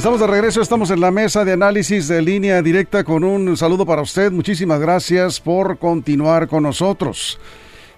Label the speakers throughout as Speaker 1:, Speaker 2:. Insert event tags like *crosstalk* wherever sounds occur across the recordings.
Speaker 1: Estamos de regreso, estamos en la mesa de análisis de línea directa con un saludo para usted. Muchísimas gracias por continuar con nosotros.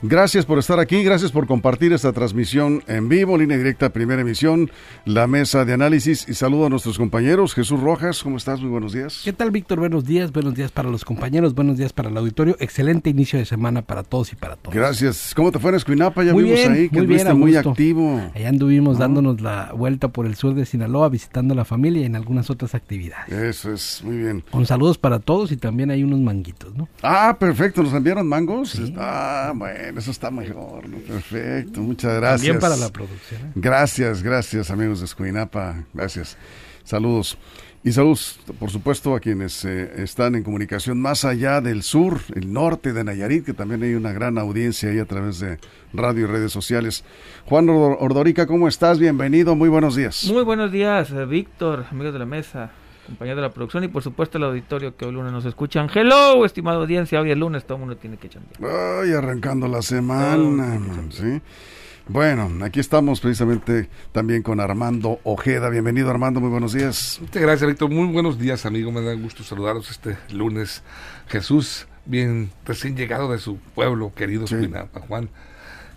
Speaker 1: Gracias por estar aquí, gracias por compartir esta transmisión en vivo, línea directa, primera emisión, la mesa de análisis y saludo a nuestros compañeros. Jesús Rojas, ¿cómo estás? Muy buenos días.
Speaker 2: ¿Qué tal, Víctor? Buenos días, buenos días para los compañeros, buenos días para el auditorio. Excelente inicio de semana para todos y para todos.
Speaker 1: Gracias. ¿Cómo te fue en Escuinapa? Ya
Speaker 2: muy
Speaker 1: vimos
Speaker 2: bien,
Speaker 1: ahí que
Speaker 2: muy bien,
Speaker 1: estuviste muy activo.
Speaker 2: Allá anduvimos dándonos la vuelta por el sur de Sinaloa, visitando a la familia y en algunas otras actividades.
Speaker 1: Eso es, muy bien.
Speaker 2: Con saludos para todos y también hay unos manguitos, ¿no?
Speaker 1: Ah, perfecto, nos enviaron mangos. Ah, bueno, eso está mejor. Perfecto, muchas gracias.
Speaker 2: También para la producción. ¿eh?
Speaker 1: Gracias, gracias amigos de Escuinapa, gracias. Saludos. Y saludos, por supuesto, a quienes eh, están en comunicación más allá del sur, el norte de Nayarit, que también hay una gran audiencia ahí a través de radio y redes sociales. Juan Ordorica, ¿cómo estás? Bienvenido, muy buenos días.
Speaker 3: Muy buenos días, eh, Víctor, amigos de la mesa, compañeros de la producción y por supuesto el auditorio que hoy lunes nos escuchan. Hello, estimada audiencia, hoy es lunes, todo el mundo tiene que chambear.
Speaker 1: Ay, arrancando la semana, ¿sí? Bueno, aquí estamos precisamente también con Armando Ojeda. Bienvenido Armando, muy buenos días.
Speaker 4: Muchas gracias Víctor, muy buenos días amigo, me da gusto saludaros este lunes. Jesús, bien recién llegado de su pueblo querido,
Speaker 1: Sí.
Speaker 4: Juan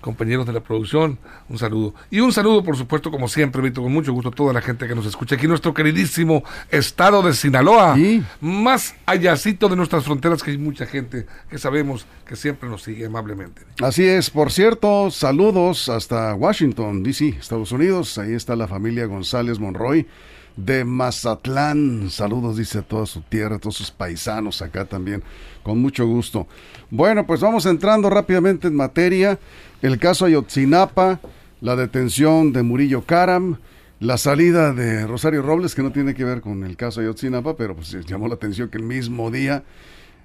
Speaker 4: compañeros de la producción, un saludo. Y un saludo, por supuesto, como siempre, Víctor, con mucho gusto a toda la gente que nos escucha aquí nuestro queridísimo estado de Sinaloa,
Speaker 1: Sí.
Speaker 4: más allácito de nuestras fronteras, que hay mucha gente que sabemos que siempre nos sigue amablemente.
Speaker 1: Así es, por cierto, saludos hasta Washington, D.C., Estados Unidos. Ahí está la familia González Monroy de Mazatlán. Saludos, dice a toda su tierra, a todos sus paisanos acá también, con mucho gusto. Bueno, pues vamos entrando rápidamente en materia. El caso Ayotzinapa, la detención de Murillo Karam, la salida de Rosario Robles, que no tiene que ver con el caso Ayotzinapa, pero pues llamó la atención que el mismo día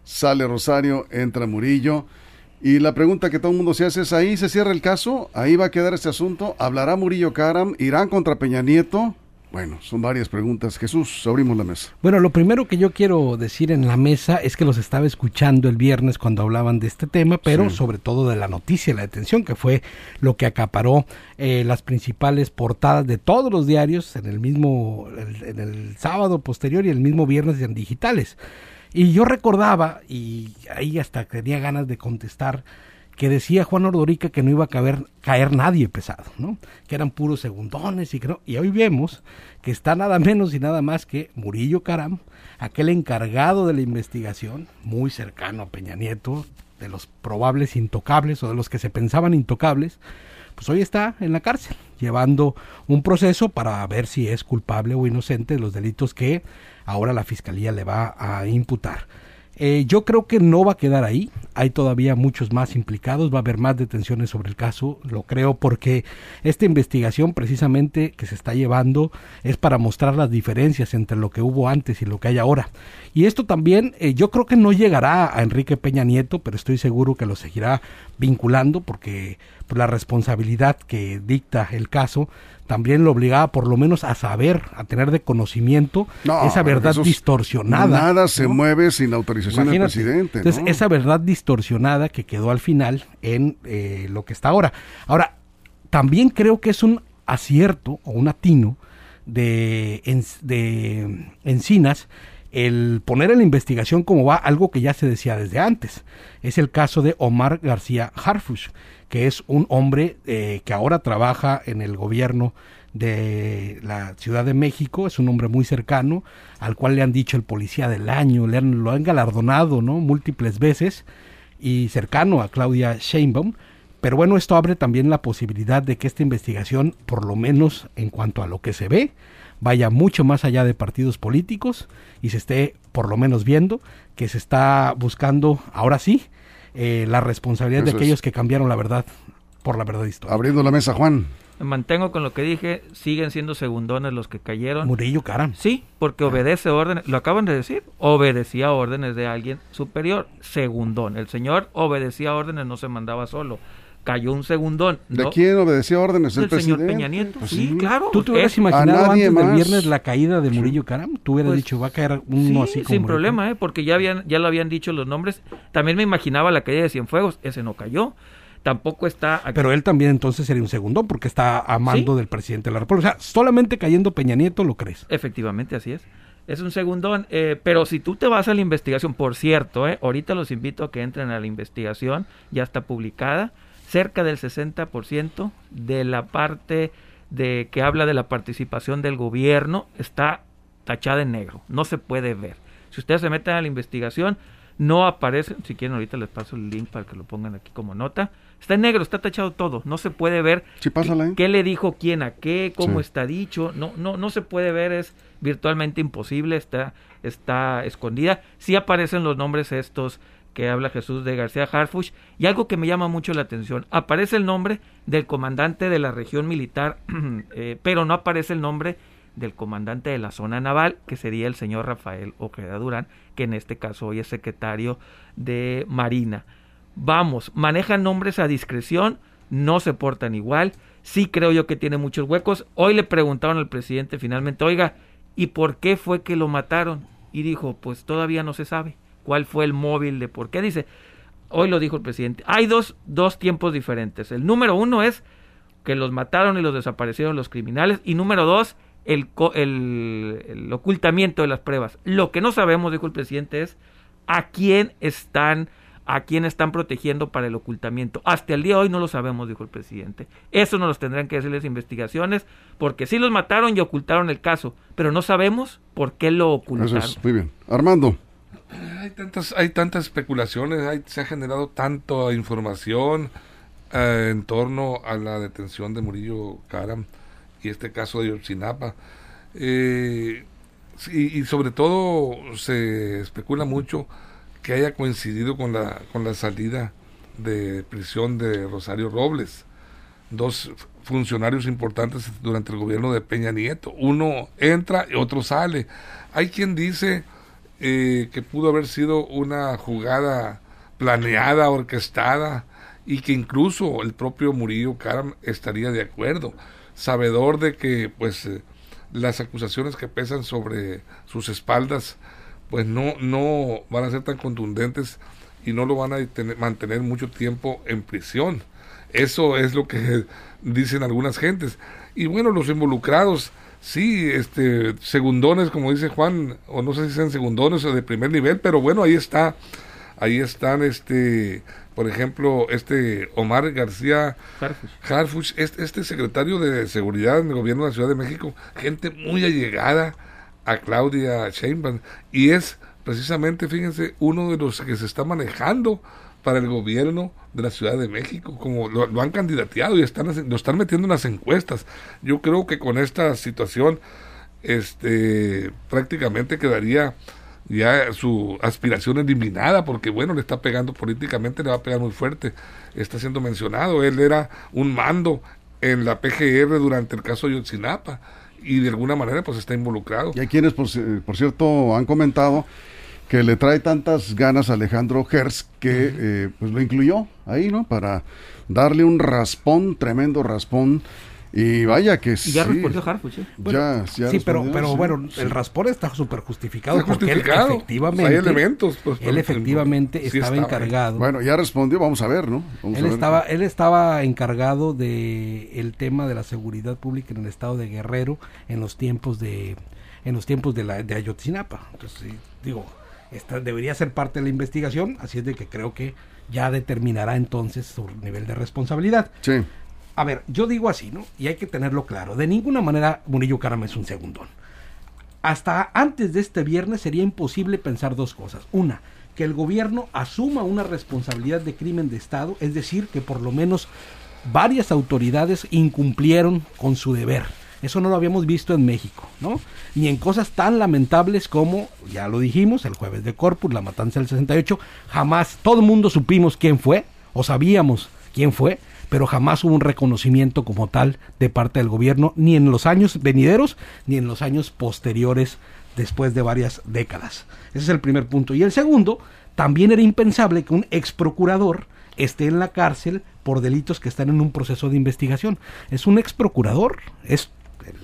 Speaker 1: sale Rosario, entra Murillo. Y la pregunta que todo el mundo se hace es, ¿ahí se cierra el caso? ¿Ahí va a quedar este asunto? ¿Hablará Murillo Karam? ¿Irán contra Peña Nieto? Bueno, son varias preguntas. Jesús, abrimos la mesa.
Speaker 2: Bueno, lo primero que yo quiero decir en la mesa es que los estaba escuchando el viernes cuando hablaban de este tema, pero
Speaker 1: Sí.
Speaker 2: sobre todo de la noticia, la detención, que fue lo que acaparó eh, las principales portadas de todos los diarios en el mismo, el- en el sábado posterior y el mismo viernes en digitales. Y yo recordaba, y ahí hasta tenía ganas de contestar, que decía Juan Ordorica que no iba a caber, caer nadie pesado, ¿no? Que eran puros segundones y que no. Y hoy vemos que está nada menos y nada más que Murillo Caram, aquel encargado de la investigación, muy cercano a Peña Nieto, de los probables intocables o de los que se pensaban intocables, pues hoy está en la cárcel, llevando un proceso para ver si es culpable o inocente de los delitos que ahora la fiscalía le va a imputar. Eh, yo creo que no va a quedar ahí, hay todavía muchos más implicados, va a haber más detenciones sobre el caso, lo creo porque esta investigación precisamente que se está llevando es para mostrar las diferencias entre lo que hubo antes y lo que hay ahora. Y esto también eh, yo creo que no llegará a Enrique Peña Nieto, pero estoy seguro que lo seguirá vinculando porque la responsabilidad que dicta el caso también lo obligaba por lo menos a saber, a tener de conocimiento
Speaker 1: No,
Speaker 2: esa verdad distorsionada.
Speaker 1: Nada se
Speaker 2: ¿no?
Speaker 1: mueve sin la autorización del presidente.
Speaker 2: Entonces,
Speaker 1: ¿no?
Speaker 2: esa verdad distorsionada que quedó al final en eh, lo que está ahora. Ahora, también creo que es un acierto o un atino de, de Encinas el poner en la investigación como va algo que ya se decía desde antes. Es el caso de Omar García Harfush, que es un hombre eh, que ahora trabaja en el gobierno de la Ciudad de México, es un hombre muy cercano, al cual le han dicho el policía del año, le han, lo han galardonado, ¿no? Múltiples veces, y cercano a Claudia Sheinbaum. Pero bueno, esto abre también la posibilidad de que esta investigación, por lo menos en cuanto a lo que se ve, vaya mucho más allá de partidos políticos y se esté por lo menos viendo que se está buscando, ahora sí, eh, la responsabilidad
Speaker 1: Eso
Speaker 2: de
Speaker 1: es.
Speaker 2: aquellos que cambiaron la verdad por la verdad histórica.
Speaker 1: Abriendo la mesa, Juan.
Speaker 3: Me mantengo con lo que dije, siguen siendo segundones los que cayeron.
Speaker 2: Murillo Caram.
Speaker 3: Sí, porque obedece órdenes, lo acaban de decir, obedecía órdenes de alguien superior, segundón. El señor obedecía órdenes, no se mandaba solo. Cayó un segundón.
Speaker 1: ¿De quién obedecía órdenes? ¿El
Speaker 3: Del señor
Speaker 1: presidente?
Speaker 3: Peña Nieto.
Speaker 1: Pues
Speaker 3: sí, claro.
Speaker 2: ¿Tú te hubieras imaginado antes del viernes la caída de Murillo Caram? Tú hubieras
Speaker 3: Pues,
Speaker 2: dicho, va a caer uno
Speaker 3: Sí,
Speaker 2: así como
Speaker 3: sin
Speaker 2: Murillo
Speaker 3: problema, ¿eh? porque ya habían ya lo habían dicho los nombres. También me imaginaba la caída de Cienfuegos, ese no cayó. Tampoco está aquí.
Speaker 2: Pero él también entonces sería un segundón porque está a mando
Speaker 3: Sí.
Speaker 2: del presidente de la República. O sea, solamente cayendo Peña Nieto lo crees.
Speaker 3: Efectivamente, así es. Es un segundón, eh, pero si tú te vas a la investigación, por cierto, eh, ahorita los invito a que entren a la investigación, ya está publicada, cerca del 60% de la parte de que habla de la participación del gobierno está tachada en negro, no se puede ver. Si ustedes se meten a la investigación, no aparece, si quieren ahorita les paso el link para que lo pongan aquí como nota, está en negro, está tachado todo, no se puede ver
Speaker 1: Sí, ¿eh?
Speaker 3: qué le dijo quién a qué, cómo
Speaker 1: Sí.
Speaker 3: está dicho, no, no, no se puede ver, es virtualmente imposible, está, está escondida. Sí aparecen los nombres estos que habla Jesús de García Harfuch, y algo que me llama mucho la atención, aparece el nombre del comandante de la región militar, *clears throat* eh, pero no aparece el nombre del comandante de la zona naval, que sería el señor Rafael Ojeda Durán, que en este caso hoy es secretario de Marina. Vamos, manejan nombres a discreción, no se portan igual, sí creo yo que tiene muchos huecos. Hoy le preguntaron al presidente finalmente, oiga, ¿y por qué fue que lo mataron? Y dijo, pues todavía no se sabe cuál fue el móvil de por qué. Dice, hoy lo dijo el presidente, hay dos, dos tiempos diferentes. El número uno es que los mataron y los desaparecieron los criminales. Y número dos, el, el, el ocultamiento de las pruebas. Lo que no sabemos, dijo el presidente, es a quién están a quién están protegiendo para el ocultamiento. Hasta el día de hoy no lo sabemos, dijo el presidente. Eso nos los tendrán que decir las investigaciones, porque sí los mataron y ocultaron el caso, pero no sabemos por qué lo
Speaker 1: Eso
Speaker 3: ocultaron.
Speaker 1: es, muy bien. Armando,
Speaker 4: Hay tantas, hay tantas especulaciones, hay- se ha generado tanta información eh, en torno a la detención de Murillo Caram y este caso de Yotzinapa. Eh, sí, y sobre todo se especula mucho que haya coincidido con la, con la salida de prisión de Rosario Robles, dos funcionarios importantes durante el gobierno de Peña Nieto. Uno entra y otro sale. Hay quien dice eh, que pudo haber sido una jugada planeada, orquestada, y que incluso el propio Murillo Karam estaría de acuerdo, sabedor de que pues eh, las acusaciones que pesan sobre sus espaldas pues no, no van a ser tan contundentes y no lo van a tener- mantener mucho tiempo en prisión. Eso es lo que *laughs* dicen algunas gentes. Y bueno, los involucrados, sí, este, segundones, como dice Juan, o no sé si sean segundones o de primer nivel, pero bueno, ahí está, ahí están, este, por ejemplo, este Omar García
Speaker 3: Harfuch.
Speaker 4: Harfuch, este, este secretario de seguridad en el gobierno de la Ciudad de México, gente muy allegada a Claudia Sheinbaum. Y es precisamente, fíjense, uno de los que se está manejando para el gobierno de la Ciudad de México, como lo, han candidateado y están, lo están metiendo en las encuestas. Yo creo que con esta situación, este, prácticamente quedaría ya su aspiración eliminada, porque bueno, le está pegando políticamente, le va a pegar muy fuerte. Está siendo mencionado, él era un mando en la PGR durante el caso de Yotzinapa y de alguna manera pues está involucrado.
Speaker 1: y hay quienes, por, por cierto, han comentado que le trae tantas ganas a Alejandro Hertz que eh, pues lo incluyó ahí, ¿no? Para darle un raspón, tremendo raspón. Y vaya que
Speaker 3: Y ya
Speaker 1: sí.
Speaker 3: respondió Harfuch. ¿eh?
Speaker 1: Ya, ya
Speaker 2: sí, pero,
Speaker 1: sí,
Speaker 2: bueno,
Speaker 1: sí.
Speaker 2: el raspón está súper justificado
Speaker 4: Está
Speaker 2: porque él
Speaker 4: justificado.
Speaker 2: efectivamente,
Speaker 4: Hay elementos, pues,
Speaker 2: él efectivamente
Speaker 4: sí
Speaker 2: estaba encargado.
Speaker 1: Bueno, ya respondió, vamos a ver, ¿no? Vamos a
Speaker 2: él
Speaker 1: ver.
Speaker 2: estaba, él estaba encargado de el tema de la seguridad pública en el estado de Guerrero en los tiempos de en los tiempos de la de Ayotzinapa. Entonces, sí, digo, esta debería ser parte de la investigación, así es de que creo que ya determinará entonces su nivel de responsabilidad.
Speaker 1: Sí.
Speaker 2: A ver, yo digo así, ¿no? Y hay que tenerlo claro. De ninguna manera Murillo Karam es un segundón. Hasta antes de este viernes sería imposible pensar dos cosas. Una, que el gobierno asuma una responsabilidad de crimen de Estado, es decir, que por lo menos varias autoridades incumplieron con su deber. Eso no lo habíamos visto en México, ¿no? Ni en cosas tan lamentables como, ya lo dijimos, el jueves de Corpus, la matanza del 68, jamás todo el mundo supimos quién fue, o sabíamos quién fue, pero jamás hubo un reconocimiento como tal de parte del gobierno, ni en los años venideros, ni en los años posteriores después de varias décadas. Ese es el primer punto. Y el segundo, también era impensable que un ex procurador esté en la cárcel por delitos que están en un proceso de investigación. Es un ex procurador, es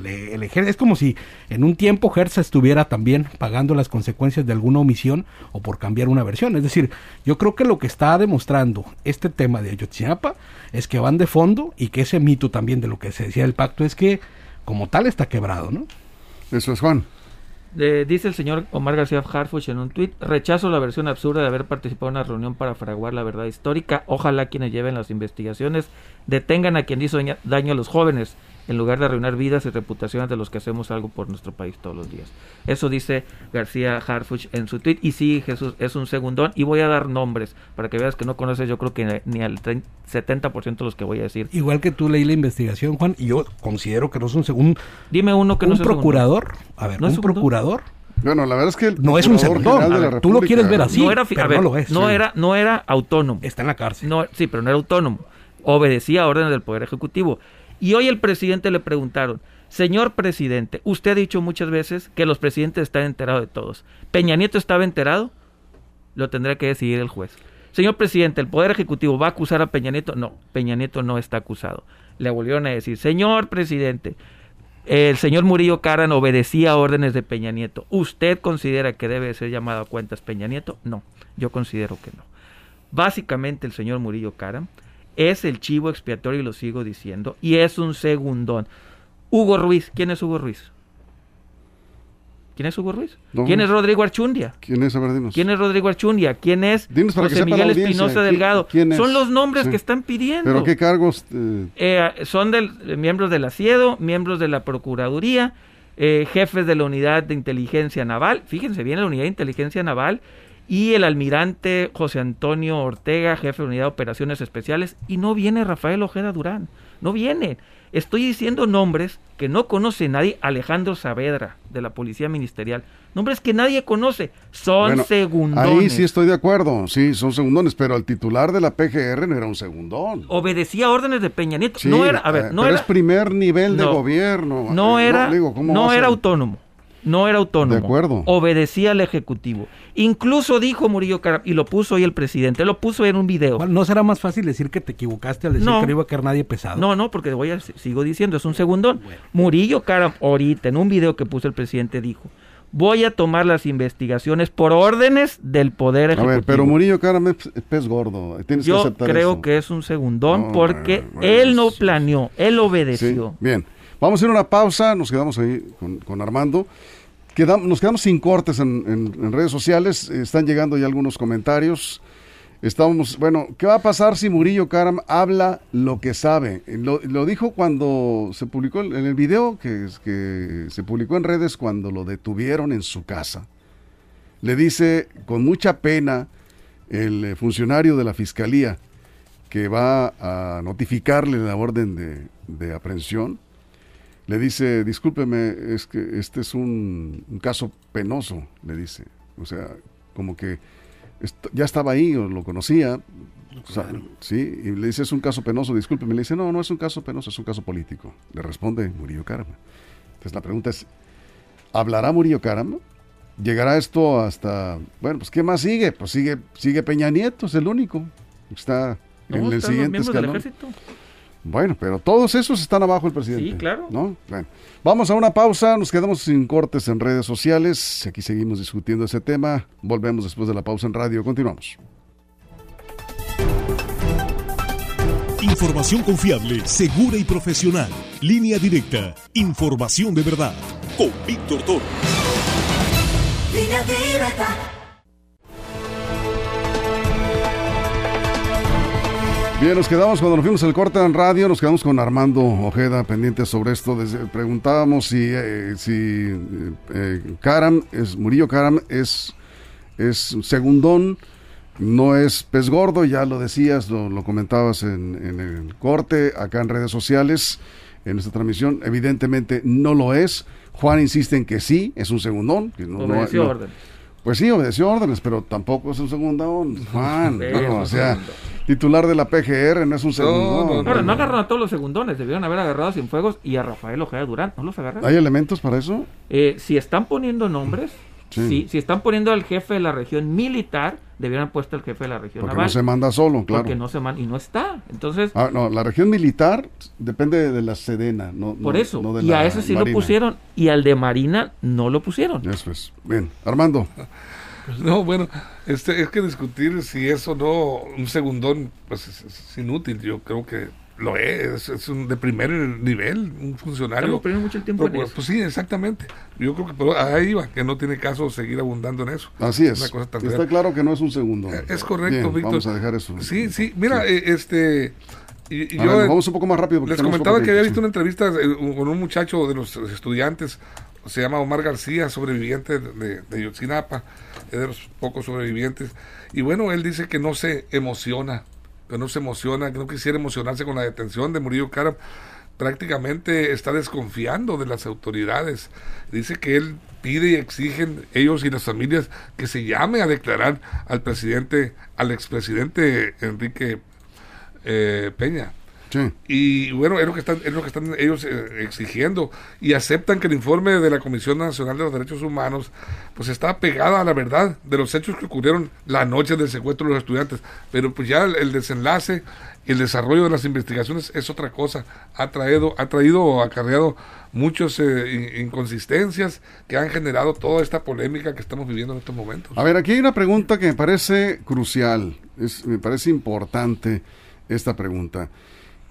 Speaker 2: el, es como si en un tiempo Hertz estuviera también pagando las consecuencias de alguna omisión o por cambiar una versión. Es decir, yo creo que lo que está demostrando este tema de Ayotzinapa es que van de fondo y que ese mito también de lo que se decía del pacto es que como tal está quebrado, ¿no?
Speaker 1: Eso es Juan
Speaker 3: dice el señor Omar García Harfuch en un tuit, rechazo la versión absurda de haber participado en una reunión para fraguar la verdad histórica. Ojalá quienes lleven las investigaciones detengan a quien hizo daño a los jóvenes en lugar de arruinar vidas y reputaciones de los que hacemos algo por nuestro país todos los días. Eso dice García Harfuch en su tweet. Y sí, Jesús, es un segundón. Y voy a dar nombres para que veas que no conoces, yo creo que ni al 70% de los que voy a decir.
Speaker 2: Igual que tú leí la investigación, Juan, y yo considero que no es un segundo.
Speaker 3: Dime uno que no
Speaker 2: es un procurador. A ver, ¿No un procurador.
Speaker 1: Bueno, la verdad es que
Speaker 2: no es un segundón. tú lo quieres ver así,
Speaker 3: no era, pero no lo es. No, era, no era autónomo.
Speaker 2: Está en la cárcel.
Speaker 3: No, sí, pero no era autónomo. Obedecía a órdenes del Poder Ejecutivo. Y hoy el presidente le preguntaron, señor presidente, usted ha dicho muchas veces que los presidentes están enterados de todos. ¿Peña Nieto estaba enterado? Lo tendrá que decidir el juez. Señor presidente, ¿el Poder Ejecutivo va a acusar a Peña Nieto? No, Peña Nieto no está acusado. Le volvieron a decir, señor presidente, el señor Murillo Caran obedecía órdenes de Peña Nieto. ¿Usted considera que debe ser llamado a cuentas Peña Nieto? No, yo considero que no. Básicamente el señor Murillo Caran es el chivo expiatorio y lo sigo diciendo, y es un segundón. Hugo Ruiz, ¿quién es Hugo Ruiz? ¿Quién es Hugo Ruiz? ¿Quién es Rodrigo Archundia?
Speaker 1: ¿Quién es?
Speaker 3: ¿Quién es Rodrigo Archundia? ¿Quién es José Miguel Espinosa Delgado? Son los nombres que están pidiendo.
Speaker 1: ¿Pero qué cargos?
Speaker 3: Eh? Eh, son del, miembros del ASIEDO, miembros de la Procuraduría, eh, jefes de la Unidad de Inteligencia Naval. Fíjense bien, la Unidad de Inteligencia Naval y el almirante José Antonio Ortega, jefe de unidad de operaciones especiales, y no viene Rafael Ojeda Durán, no viene. Estoy diciendo nombres que no conoce nadie, Alejandro Saavedra, de la Policía Ministerial, nombres que nadie conoce, son segundones.
Speaker 1: Ahí sí estoy de acuerdo, sí, son segundones, pero el titular de la PGR no era un segundón.
Speaker 3: Obedecía órdenes de Peña Nieto, no era, a ver,
Speaker 1: eh,
Speaker 3: no
Speaker 1: pero
Speaker 3: era...
Speaker 1: es primer nivel de gobierno.
Speaker 3: No era, no era autónomo no era autónomo.
Speaker 1: De acuerdo.
Speaker 3: Obedecía al Ejecutivo. Incluso dijo Murillo Caram, y lo puso hoy el presidente, lo puso en un video.
Speaker 2: ¿No será más fácil decir que te equivocaste al decir que no iba a caer nadie pesado?
Speaker 3: No, no, porque voy a, sigo diciendo, es un segundón. Murillo Caram, ahorita, en un video que puso el presidente, dijo, voy a tomar las investigaciones por órdenes del Poder Ejecutivo. A ver,
Speaker 1: pero Murillo Caram es pez gordo. Tienes
Speaker 3: Yo
Speaker 1: que aceptar
Speaker 3: creo que es un segundón porque él no planeó, él obedeció.
Speaker 1: bien, vamos a ir a una pausa, nos quedamos ahí con, Armando nos quedamos sin cortes en, redes sociales, están llegando ya algunos comentarios. Estamos, bueno, ¿qué va a pasar si Murillo Karam habla lo que sabe? Lo, dijo cuando se publicó en el video que, se publicó en redes cuando lo detuvieron en su casa. Le dice con mucha pena el eh, funcionario de la fiscalía que va a notificarle la orden de, de aprehensión le dice, discúlpeme, es que este es un, caso penoso, le dice. O sea, como que ya estaba ahí o lo conocía. sí, y le dice, es un caso penoso, discúlpeme. Le dice, no, no es un caso penoso, es un caso político. Le responde Murillo Caramba. Entonces la pregunta es, ¿hablará Murillo Caramba? ¿Llegará esto hasta, bueno, pues ¿qué más sigue? Pues sigue, sigue Peña Nieto, es el único. Está en el siguiente escalón. Bueno, pero todos esos están abajo el presidente.
Speaker 3: Sí, claro.
Speaker 1: ¿no? vamos a una pausa, nos quedamos sin cortes en redes sociales. Aquí seguimos discutiendo ese tema. Volvemos después de la pausa en radio. Continuamos.
Speaker 5: Información confiable, segura y profesional. Línea directa. Información de verdad. Con Víctor Toro. Línea directa.
Speaker 1: Bien, nos quedamos cuando nos fuimos al corte en radio, nos quedamos con Armando Ojeda pendiente sobre esto. preguntábamos si, eh, si eh, eh, Karam, es, Murillo Karam es, es segundón, no es pez gordo, ya lo decías, lo, comentabas en, el corte, acá en redes sociales, en esta transmisión. Evidentemente no lo es. Juan insiste en que sí, es un segundón. Que no, no, Pues sí, obedeció órdenes, pero tampoco es un segundón, *laughs* Juan. No, o sea,
Speaker 3: segundo.
Speaker 1: titular de la PGR no es un segundón.
Speaker 4: no,
Speaker 3: Ahora, no agarraron a todos los segundones, debieron haber agarrado a Cienfuegos y a Rafael Ojeda Durán, ¿no los agarraron?
Speaker 1: ¿Hay elementos para eso?
Speaker 3: Eh, si están poniendo nombres,
Speaker 1: Sí.
Speaker 3: si, si están poniendo al jefe de la región militar, debieran puesto al jefe de la región
Speaker 1: Porque
Speaker 3: naval.
Speaker 1: no se manda solo, claro.
Speaker 3: Porque no se man- y no está. Entonces,
Speaker 1: Ah, no, la región militar depende de la Sedena, no
Speaker 3: por
Speaker 1: no-
Speaker 3: eso.
Speaker 1: no de
Speaker 3: y a ese sí
Speaker 1: Marina.
Speaker 3: lo pusieron y al de Marina no lo pusieron.
Speaker 1: Eso es. Bien, Armando.
Speaker 4: No, bueno, este, es que discutir si es o no un segundón, pues es, es inútil. Yo creo que lo es, es un de primer nivel, un funcionario.
Speaker 3: Estamos perdiendo mucho el tiempo en
Speaker 4: Procura-
Speaker 3: eso.
Speaker 4: Pues sí, exactamente. Yo creo que pero ahí va, que no tiene caso seguir abundando en eso.
Speaker 1: Así es.
Speaker 4: Una cosa tan
Speaker 1: Está
Speaker 4: real.
Speaker 1: claro que no es un segundo.
Speaker 4: Eh, Es correcto,
Speaker 1: Bien,
Speaker 4: Víctor.
Speaker 1: Vamos a dejar eso.
Speaker 4: Sí, sí, mira, eh, este... y- yo,
Speaker 1: ver, vamos un poco más rápido. porque
Speaker 4: Les comentaba que había visto
Speaker 1: sí.
Speaker 4: una entrevista eh, con un muchacho de los estudiantes, se llama Omar García, sobreviviente de, de Yotzinapa, es de los pocos sobrevivientes. Y bueno, él dice que no se emociona, que no se emociona, que no quisiera emocionarse con la detención de Murillo Cara. Prácticamente está desconfiando de las autoridades. Dice que él pide y exigen ellos y las familias que se llame a declarar al presidente, al expresidente Enrique eh, Peña.
Speaker 1: Sí.
Speaker 4: Y bueno, es lo que están, es lo que están ellos eh, exigiendo y aceptan que el informe de la Comisión Nacional de los Derechos Humanos pues está pegada a la verdad de los hechos que ocurrieron la noche del secuestro de los estudiantes, pero pues ya el, el desenlace y el desarrollo de las investigaciones es otra cosa, ha traído ha traído o acarreado muchas inconsistencias que han generado toda esta polémica que estamos viviendo en estos momentos.
Speaker 1: A ver, aquí hay una pregunta que me parece crucial, es, me parece importante esta pregunta.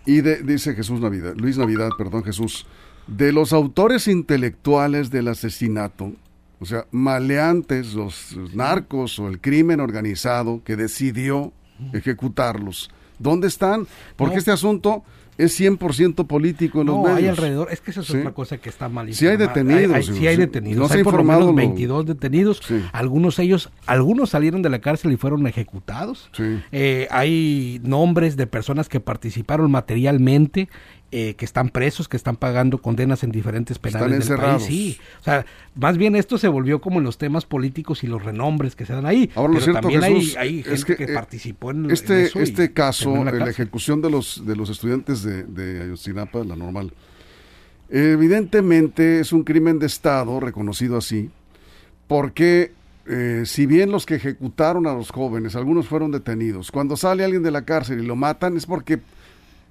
Speaker 1: Y de- dice Jesús Navidad, Luis Navidad, perdón, Jesús, de los autores intelectuales del asesinato, o sea, maleantes, los narcos o el crimen organizado que decidió ejecutarlos, ¿dónde están? Porque
Speaker 2: No.
Speaker 1: este asunto es 100% político en los
Speaker 2: No,
Speaker 1: medios.
Speaker 2: hay alrededor, es que esa es
Speaker 1: Sí.
Speaker 2: otra cosa que está mal
Speaker 1: Sí hay
Speaker 2: informada.
Speaker 1: detenidos,
Speaker 2: Hay-
Speaker 1: sí
Speaker 2: hay
Speaker 1: sí.
Speaker 2: detenidos.
Speaker 1: No se ha
Speaker 2: hay por lo menos
Speaker 1: lo-
Speaker 2: 22 detenidos.
Speaker 1: Sí.
Speaker 2: Algunos ellos, algunos salieron de la cárcel y fueron ejecutados.
Speaker 1: Sí.
Speaker 2: Eh, hay nombres de personas que participaron materialmente, eh, que están presos, que están pagando condenas en diferentes penales del
Speaker 1: encerrados.
Speaker 2: país. Sí, o sea, más bien esto se volvió como en los temas políticos y los renombres que se dan ahí.
Speaker 1: Ahora, lo
Speaker 2: Pero
Speaker 1: cierto,
Speaker 2: también hay-
Speaker 1: Jesús,
Speaker 2: hay,
Speaker 1: es
Speaker 2: gente que,
Speaker 1: que, eh,
Speaker 2: participó en,
Speaker 1: este,
Speaker 2: en eso y
Speaker 1: este caso,
Speaker 2: en la
Speaker 1: la, ejecución de los, de los estudiantes de, de Ayotzinapa, la normal, evidentemente es un crimen de Estado, reconocido así, porque eh, si bien los que ejecutaron a los jóvenes, algunos fueron detenidos, cuando sale alguien de la cárcel y lo matan es porque,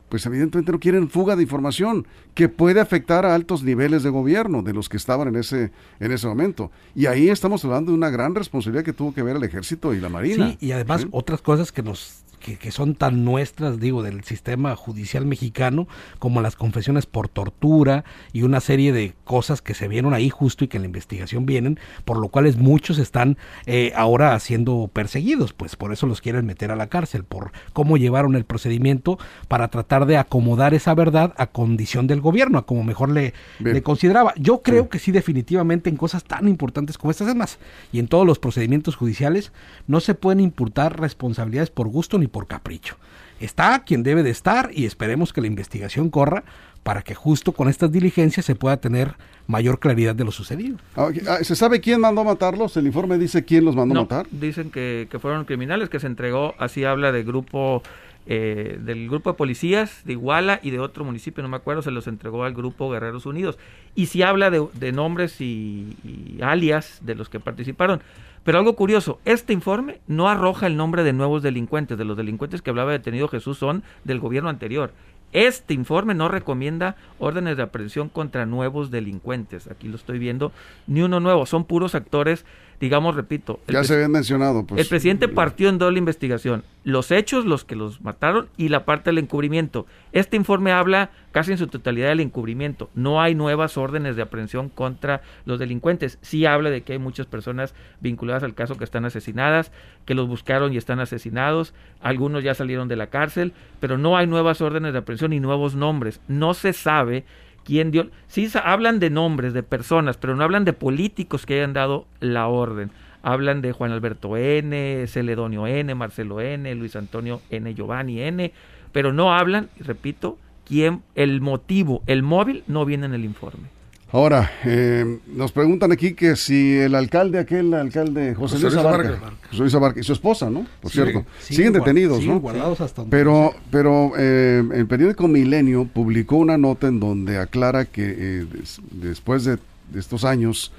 Speaker 1: pues evidentemente no quieren fuga de información que puede afectar a altos niveles de gobierno de los que estaban en ese, en ese momento. Y ahí estamos hablando de una gran responsabilidad que tuvo que ver el ejército y la marina.
Speaker 2: Sí, y además
Speaker 1: ¿Sí?
Speaker 2: otras cosas que nos que, que son tan nuestras, digo, del sistema judicial mexicano, como las confesiones por tortura y una serie de cosas que se vieron ahí justo y que en la investigación vienen, por lo cuales muchos están eh, ahora siendo perseguidos, pues por eso los quieren meter a la cárcel, por cómo llevaron el procedimiento para tratar de acomodar esa verdad a condición del gobierno, a como mejor le, le consideraba. Yo creo que sí, definitivamente en cosas tan importantes como estas, es más, y en todos los procedimientos judiciales, no se pueden imputar responsabilidades por gusto ni por capricho. Está quien debe de estar y esperemos que la investigación corra para que justo con estas diligencias se pueda tener mayor claridad de lo sucedido.
Speaker 1: Ah, ¿Se sabe quién mandó a matarlos? ¿El informe dice quién los mandó a
Speaker 3: No,
Speaker 1: matar?
Speaker 3: dicen que, que fueron criminales, que se entregó, así habla del grupo, eh, del grupo de policías de Iguala y de otro municipio, no me acuerdo, se los entregó al grupo Guerreros Unidos. Y sí habla de, nombres y alias de los que participaron. Pero algo curioso, este informe no arroja el nombre de nuevos delincuentes, de los delincuentes que hablaba detenido Jesús son del gobierno anterior. Este informe no recomienda órdenes de aprehensión contra nuevos delincuentes. Aquí lo estoy viendo. Ni uno nuevo, son puros actores, digamos, repito. el
Speaker 1: Ya se habían mencionado. Pues,
Speaker 3: el presidente partió en doble investigación. Los hechos, los que los mataron, y la parte del encubrimiento. Este informe habla casi en su totalidad del encubrimiento. No hay nuevas órdenes de aprehensión contra los delincuentes. Sí habla de que hay muchas personas vinculadas al caso que están asesinadas, que los buscaron y están asesinados. Algunos ya salieron de la cárcel, pero no hay nuevas órdenes de aprehensión ni nuevos nombres. No se sabe quién dio. Sí hablan de nombres, de personas, pero no hablan de políticos que hayan dado la orden. Hablan de Juan Alberto N, Celedonio N, Marcelo N, Luis Antonio N, Giovanni N, pero no hablan, repito, quién, el motivo, el móvil no viene en el informe.
Speaker 1: Ahora, eh, nos preguntan aquí que si el alcalde, aquel alcalde, José, Luis Abarca, José Luis Abarca, y su esposa, ¿no? Por cierto, siguen detenidos, ¿no?
Speaker 2: Guardados hasta
Speaker 1: pero, pero eh, el periódico Milenio publicó una nota en donde aclara que eh, después de, estos años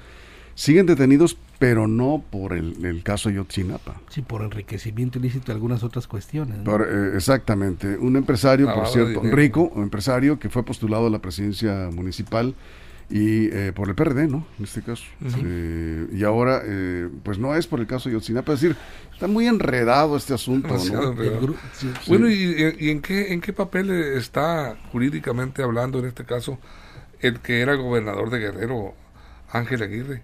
Speaker 1: siguen detenidos, pero no por el, caso Yotzinapa.
Speaker 2: Sí, por enriquecimiento ilícito y algunas otras cuestiones.
Speaker 1: exactamente. Un empresario, por cierto, rico, un empresario que fue postulado a la presidencia municipal y eh, por el PRD, ¿no? En este caso. Eh, y ahora, eh, pues no es por el caso de Yotzinapa, es decir, está muy enredado este asunto, ¿no?
Speaker 4: Bueno, ¿y, en, qué, en qué papel está jurídicamente hablando en este caso el que era gobernador de Guerrero, Ángel Aguirre?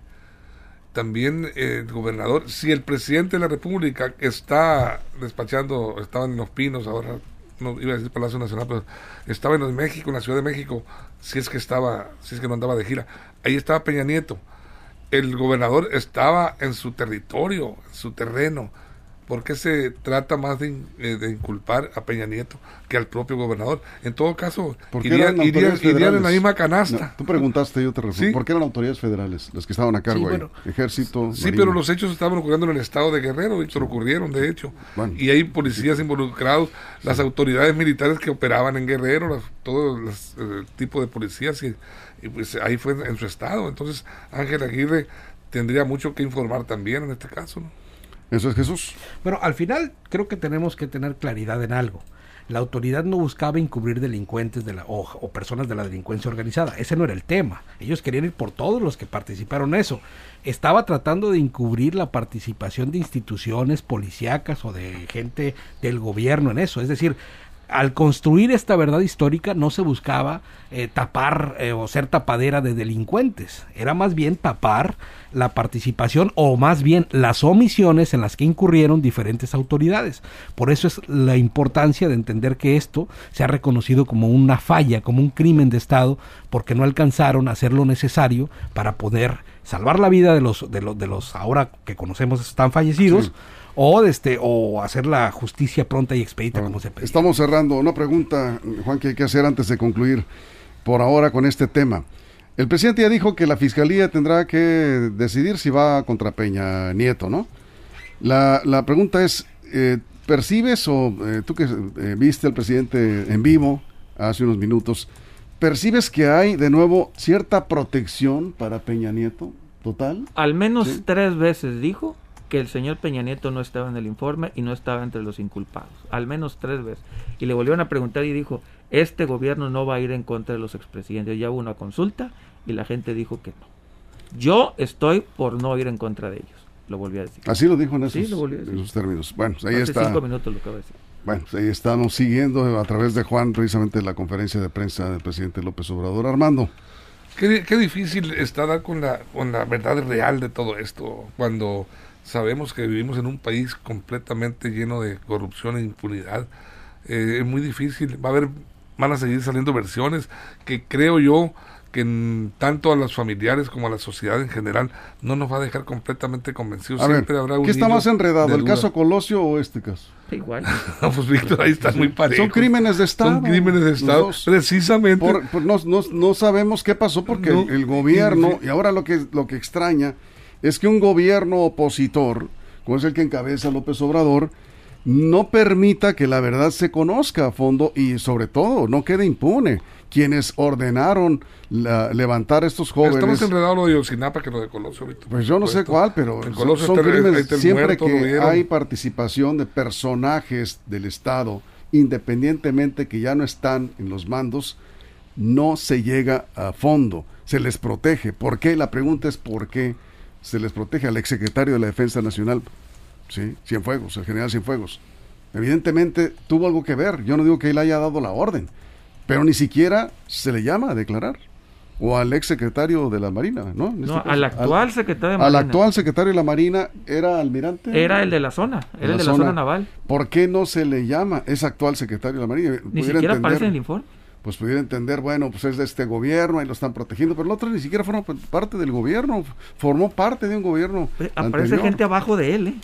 Speaker 4: También el gobernador, si el presidente de la República está despachando, estaba en Los Pinos, ahora no iba a decir Palacio Nacional, pero estaba en México, en la Ciudad de México, si es que estaba, si es que no andaba de gira. Ahí estaba Peña Nieto. El gobernador estaba en su territorio, en su terreno. ¿Por qué se trata más de, eh, de, inculpar a Peña Nieto que al propio gobernador? En todo caso,
Speaker 1: irían, en
Speaker 4: la misma canasta.
Speaker 1: tú preguntaste, yo te refiero. ¿Por qué eran autoridades federales las que estaban a cargo ahí? Ejército.
Speaker 4: Sí, pero los hechos estaban ocurriendo en el estado de Guerrero, y se ocurrieron, de hecho. Y hay policías involucrados, las autoridades militares que operaban en Guerrero, todo el eh, tipo de policías, y, y, pues ahí fue en su estado. Entonces, Ángel Aguirre tendría mucho que informar también en este caso. ¿no?
Speaker 1: Eso es Jesús.
Speaker 2: Bueno, al final creo que tenemos que tener claridad en algo. La autoridad no buscaba encubrir delincuentes de la, o, o, personas de la delincuencia organizada. Ese no era el tema. Ellos querían ir por todos los que participaron en eso. Estaba tratando de encubrir la participación de instituciones policíacas o de gente del gobierno en eso. Es decir, al construir esta verdad histórica no se buscaba eh, tapar eh, o ser tapadera de delincuentes, era más bien tapar la participación o más bien las omisiones en las que incurrieron diferentes autoridades. Por eso es la importancia de entender que esto se ha reconocido como una falla, como un crimen de Estado, porque no alcanzaron a hacer lo necesario para poder salvar la vida de los, de los, de los ahora que conocemos están fallecidos o este o hacer la justicia pronta y expedita como se pide.
Speaker 1: Estamos cerrando una pregunta, Juan, que hay que hacer antes de concluir por ahora con este tema. El presidente ya dijo que la fiscalía tendrá que decidir si va contra Peña Nieto, ¿no? La, la pregunta es, eh, ¿percibes o eh, tú que eh, viste al presidente en vivo hace unos minutos, ¿percibes que hay de nuevo cierta protección para Peña Nieto? ¿Total?
Speaker 3: Al menos tres veces dijo que el señor Peña Nieto no estaba en el informe y no estaba entre los inculpados, al menos tres veces. Y le volvieron a preguntar y dijo, este gobierno no va a ir en contra de los expresidentes. Ya hubo una consulta y la gente dijo que no. Yo estoy por no ir en contra de ellos. Lo volví a decir.
Speaker 1: Así lo dijo en esos, términos. Bueno, ahí
Speaker 3: Hace
Speaker 1: está.
Speaker 3: cinco minutos lo acabo de decir.
Speaker 1: Bueno, pues ahí estamos siguiendo a través de Juan precisamente la conferencia de prensa del presidente López Obrador. Armando.
Speaker 4: Qué, qué difícil está dar con la, con la verdad real de todo esto cuando Sabemos que vivimos en un país completamente lleno de corrupción e impunidad. Eh, es muy difícil. Va a haber, van a seguir saliendo versiones que creo yo que tanto a los familiares como a la sociedad en general no nos va a dejar completamente convencidos.
Speaker 1: Siempre habrá un ¿Qué está más enredado, el caso Colosio o este caso?
Speaker 3: Igual. *laughs*
Speaker 4: pues Víctor, ahí está muy parejo.
Speaker 1: Son crímenes de Estado.
Speaker 4: Son crímenes de Estado, precisamente.
Speaker 1: no, no, sabemos qué pasó porque el, gobierno, y ahora lo que, lo que extraña es que un gobierno opositor, como es el que encabeza López Obrador, no permita que la verdad se conozca a fondo y sobre todo no quede impune. Quienes ordenaron levantar estos jóvenes.
Speaker 4: Estamos enredados lo de Yosinapa que lo de Colosio.
Speaker 1: Pues yo no sé cuál, pero son, crímenes. siempre que hay participación de personajes del Estado, independientemente que ya no están en los mandos, no se llega a fondo. Se les protege. ¿Por qué? La pregunta es ¿por qué? Se les protege al exsecretario de la Defensa Nacional, ¿sí? Cienfuegos, el general Cienfuegos. Evidentemente tuvo algo que ver, yo no digo que él haya dado la orden, pero ni siquiera se le llama a declarar. O al exsecretario de la Marina, ¿no?
Speaker 3: no este al actual secretario de
Speaker 1: Marina. Al actual secretario de la Marina, ¿era almirante?
Speaker 3: Era el de la zona, era el de la zona naval.
Speaker 1: ¿Por qué no se le llama ese actual secretario de la Marina?
Speaker 3: Ni siquiera aparece en el informe
Speaker 1: pues pudiera entender, bueno, pues es de este gobierno, ahí lo están protegiendo, pero el otro ni siquiera forma parte del gobierno, formó parte de un gobierno.
Speaker 3: Aparece gente abajo de él, ¿eh?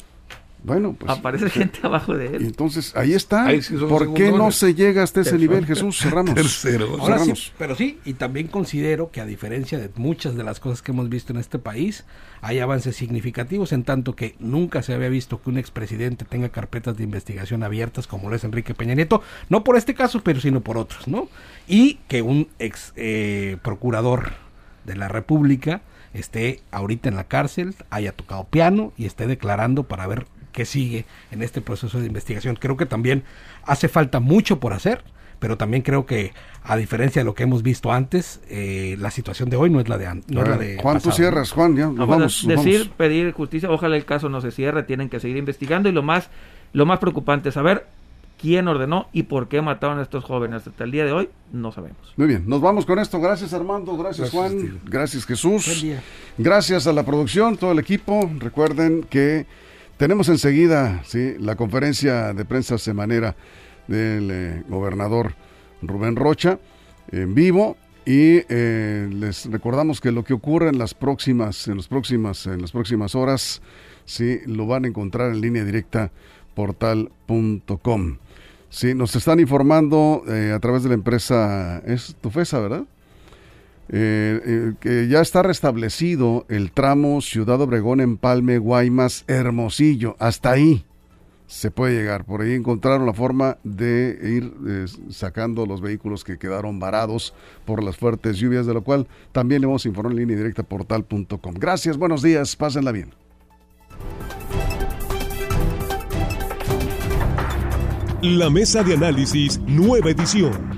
Speaker 1: Bueno, pues.
Speaker 3: Aparece gente abajo de él.
Speaker 1: Entonces, ahí está. ¿Por qué no se llega hasta ese nivel, Jesús? Cerramos.
Speaker 4: Tercero.
Speaker 2: Ahora sí, pero sí, y también considero que a diferencia de muchas de las cosas que hemos visto en este país, hay avances significativos en tanto que nunca se había visto que un expresidente tenga carpetas de investigación abiertas como lo es Enrique Peña Nieto, no por este caso, pero sino por otros, ¿no? Y que un ex eh, procurador de la República esté ahorita en la cárcel, haya tocado piano y esté declarando para ver qué sigue en este proceso de investigación. Creo que también hace falta mucho por hacer, pero también creo que a diferencia de lo que hemos visto antes, eh, la situación de hoy no es la de antes. No
Speaker 1: Juan, tú cierras, Juan, ya vamos,
Speaker 3: Decir, pedir justicia, ojalá el caso no se cierre, tienen que seguir investigando y lo más, lo más preocupante es saber quién ordenó y por qué mataron a estos jóvenes. Hasta el día de hoy no sabemos.
Speaker 1: Muy bien, nos vamos con esto. Gracias Armando, gracias, Juan, gracias Jesús. Gracias a la producción, todo el equipo. Recuerden que tenemos enseguida la conferencia de prensa semanera del eh, gobernador Rubén Rocha en vivo y eh, les recordamos que lo que ocurre en las próximas en las próximas en las próximas horas sí lo van a encontrar en línea directa portal.com. Sí, nos están informando eh, a través de la empresa, es Tufesa, ¿verdad? Eh, eh, que ya está restablecido el tramo Ciudad Obregón, Empalme, Guaymas, Hermosillo. Hasta ahí se puede llegar. Por ahí encontraron la forma de ir sacando los vehículos que quedaron varados por las fuertes lluvias, de lo cual también le vamos en línea directa portal.com. Gracias, buenos días, pásenla bien.
Speaker 5: La mesa de análisis, nueva edición.